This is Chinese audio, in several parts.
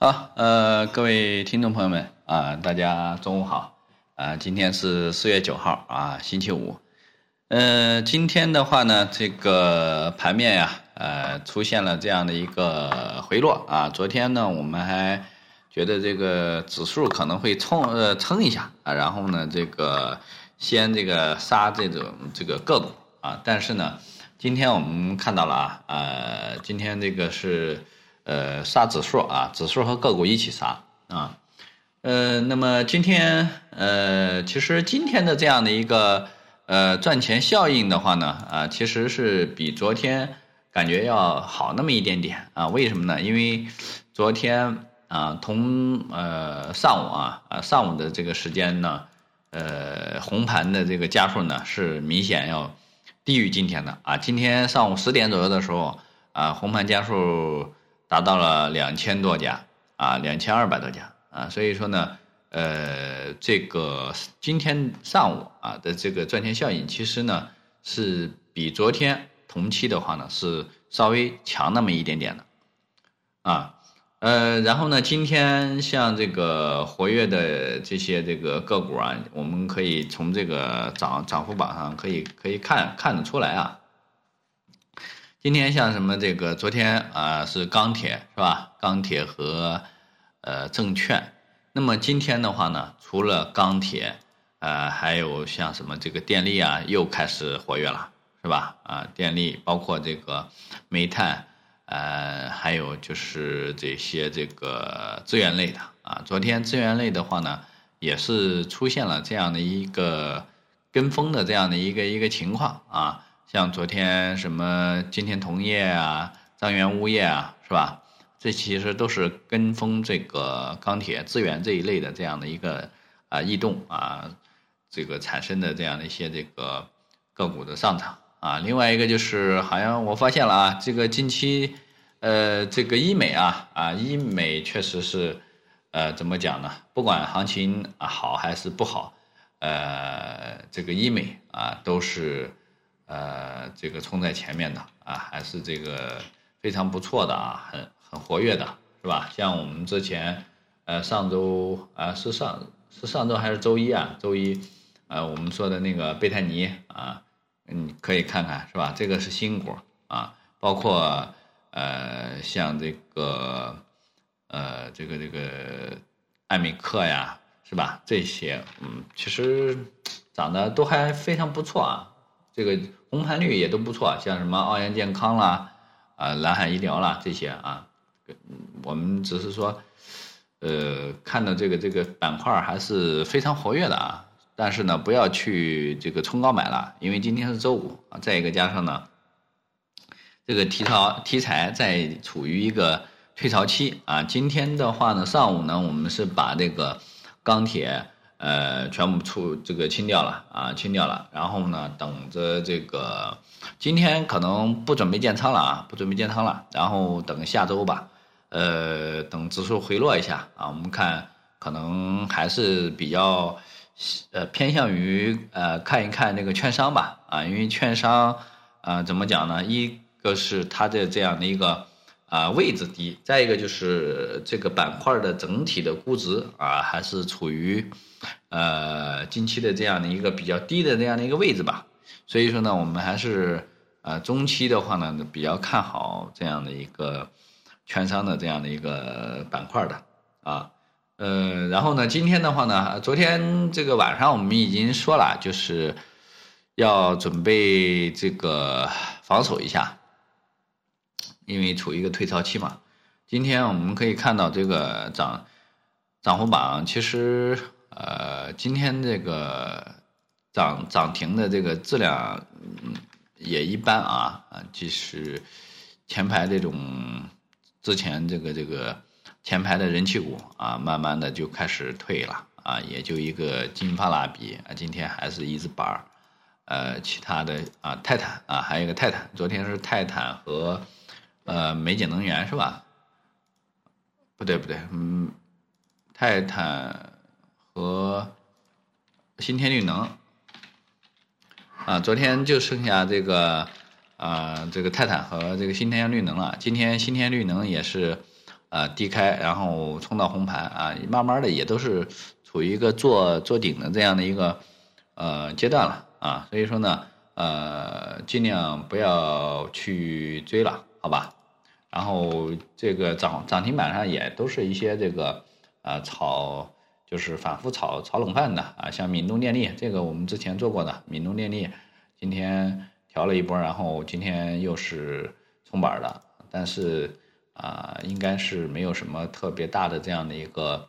好，呃，各位听众朋友们啊，大家中午好啊！今天是四月九号啊，星期五。呃，今天的话呢，这个盘面呀，呃，出现了这样的一个回落啊。昨天呢，我们还觉得这个指数可能会冲呃撑一下啊，然后呢，这个先这个杀这种这个个股啊。但是呢，今天我们看到了啊，呃，今天这个是。呃，杀指数啊，指数和个股一起杀啊，呃，那么今天呃，其实今天的这样的一个呃赚钱效应的话呢，啊，其实是比昨天感觉要好那么一点点啊，为什么呢？因为昨天啊，同呃上午啊啊上午的这个时间呢，呃，红盘的这个家数呢是明显要低于今天的啊，今天上午十点左右的时候啊，红盘家数。达到了两千多家啊，两千二百多家啊，所以说呢，呃，这个今天上午啊的这个赚钱效应，其实呢是比昨天同期的话呢是稍微强那么一点点的，啊，呃，然后呢，今天像这个活跃的这些这个个股啊，我们可以从这个涨涨幅榜上可以可以看看得出来啊。今天像什么这个昨天啊是钢铁是吧？钢铁和呃证券。那么今天的话呢，除了钢铁，呃还有像什么这个电力啊又开始活跃了是吧？啊电力包括这个煤炭，呃还有就是这些这个资源类的啊。昨天资源类的话呢，也是出现了这样的一个跟风的这样的一个一个情况啊。像昨天什么今天铜业啊、张元物业啊，是吧？这其实都是跟风这个钢铁资源这一类的这样的一个啊异动啊，这个产生的这样的一些这个个股的上涨啊。另外一个就是好像我发现了啊，这个近期呃这个医美啊啊医美确实是呃怎么讲呢？不管行情啊好还是不好，呃这个医美啊都是。呃，这个冲在前面的啊，还是这个非常不错的啊，很很活跃的，是吧？像我们之前，呃，上周啊，是上是上周还是周一啊？周一，呃，我们说的那个贝泰尼啊，嗯，可以看看，是吧？这个是新股啊，包括呃，像这个呃，这个这个艾美克呀，是吧？这些，嗯，其实长得都还非常不错啊。这个红盘率也都不错，像什么奥阳健康啦，啊，蓝海医疗啦这些啊，我们只是说，呃，看到这个这个板块还是非常活跃的啊。但是呢，不要去这个冲高买了，因为今天是周五啊。再一个加上呢，这个题材题材在处于一个退潮期啊。今天的话呢，上午呢，我们是把这个钢铁。呃，全部出这个清掉了啊，清掉了。然后呢，等着这个今天可能不准备建仓了啊，不准备建仓了。然后等下周吧，呃，等指数回落一下啊，我们看可能还是比较呃偏向于呃看一看那个券商吧啊，因为券商啊怎么讲呢？一个是它的这样的一个。啊，位置低，再一个就是这个板块的整体的估值啊，还是处于呃近期的这样的一个比较低的这样的一个位置吧。所以说呢，我们还是呃中期的话呢，比较看好这样的一个券商的这样的一个板块的啊。呃，然后呢，今天的话呢，昨天这个晚上我们已经说了，就是要准备这个防守一下。因为处于一个退潮期嘛，今天我们可以看到这个涨涨幅榜，其实呃，今天这个涨涨停的这个质量嗯也一般啊啊，就是前排这种之前这个这个前排的人气股啊，慢慢的就开始退了啊，也就一个金发拉比啊，今天还是一字板儿，呃，其他的啊泰坦啊，还有一个泰坦，昨天是泰坦和。呃，美景能源是吧？不对不对，嗯，泰坦和新天绿能啊，昨天就剩下这个啊，这个泰坦和这个新天绿能了。今天新天绿能也是呃低开，然后冲到红盘啊，慢慢的也都是处于一个做做顶的这样的一个呃阶段了啊，所以说呢，呃，尽量不要去追了，好吧？然后这个涨涨停板上也都是一些这个呃炒就是反复炒炒冷饭的啊，像闽东电力这个我们之前做过的闽东电力，今天调了一波，然后今天又是冲板的，但是啊应该是没有什么特别大的这样的一个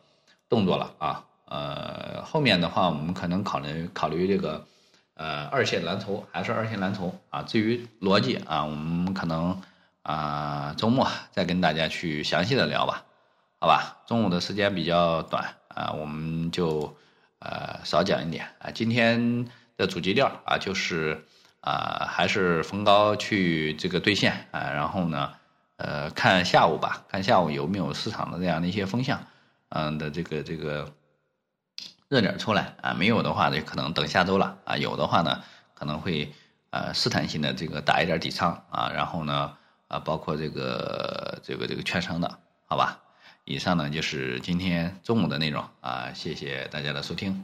动作了啊，呃后面的话我们可能考虑考虑这个呃二线蓝筹还是二线蓝筹啊，至于逻辑啊我们可能。啊，周末再跟大家去详细的聊吧，好吧？中午的时间比较短啊，我们就呃少讲一点啊。今天的主基调啊，就是啊，还是逢高去这个兑现啊，然后呢，呃，看下午吧，看下午有没有市场的这样的一些风向，嗯的这个这个热点出来啊，没有的话就可能等下周了啊，有的话呢可能会呃试探性的这个打一点底仓啊，然后呢。啊，包括这个这个这个券商的，好吧？以上呢就是今天中午的内容啊，谢谢大家的收听。